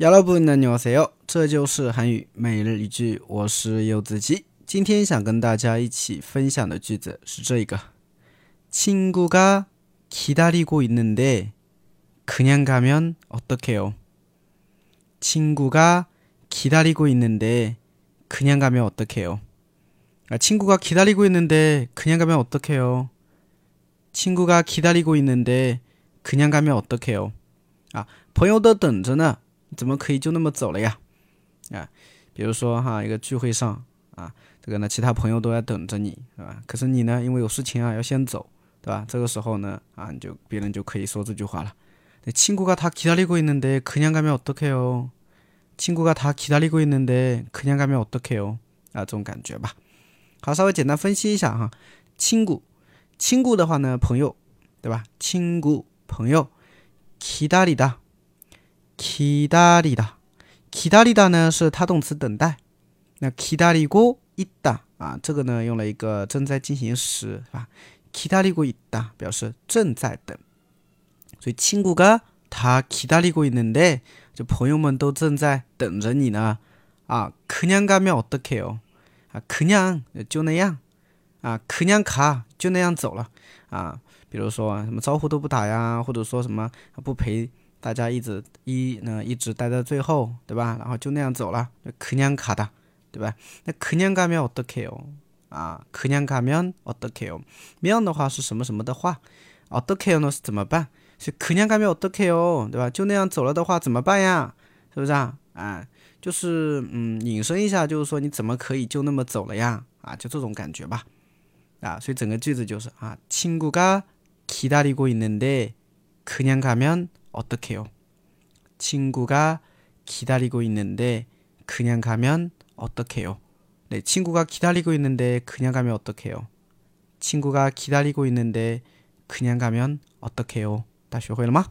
여러분안녕하세요，这就是韩语每日一句，我是柚子鸡。今天想跟大家一起分享的句子是这个：친구가기다리고있는데그냥가면어떡해요친구가기다리고있는데그냥가면어떡해요아친구가기다리고있는데그냥가면어떡해요친구가기다리고있는데그냥가면어떡해요啊，朋友都等着呢。 怎么可以就那么走了呀？啊，比如说哈，一个聚会上啊，这个呢，其他朋友都在等着你，是吧？可是你呢，因为有事情啊，要先走，对吧？这个时候呢，啊，你就别人就可以说这句话了。친구가다기다리고있는데그냥가면어떡해요친구가다기다리고있는데그냥가면어떡해요啊，这种感觉吧。好，稍微简单分析一下哈。亲故，亲故的话呢，朋友，对吧？亲故朋友，기다리 다。 기다리 다， 기다리다呢是他动词等待。那기다리고있다啊，这个呢用了一个正在进行时，是吧？기다리고있다表示正在等。所以친구가다기다리고있는 데， 就朋友们都正在等着你呢。啊，그냥가면어떡해 요？ 啊，그냥就那样。啊，그냥가就那样走了。啊，比如说什么招呼都不打呀，或者说什么不陪。 大家一直一呢一直待在最后，对吧？然后就那样走了，可娘卡的，对吧？那可娘가면어떡해 요？ 啊，可娘가면어떡해 요？ 면的话是什么什么的话？어떡해요呢是怎么办？是可娘가면어떡해 요？ 对吧？就那样走了的话怎么办呀？是不是啊？啊，就是嗯，引申一下，就是说你怎么可以就那么走了呀？啊，就这种感觉吧。啊，所以整个句子就是啊，친구가기다리고있는데그냥가면 어떡해요? 친구가 기다리고 있는데 그냥 가면 어떡해요? 네, 친구가 기다리고 있는데 그냥 가면 어떡해요? 친구가 기다리고 있는데 그냥 가면 어떡해요? 다学会了吗？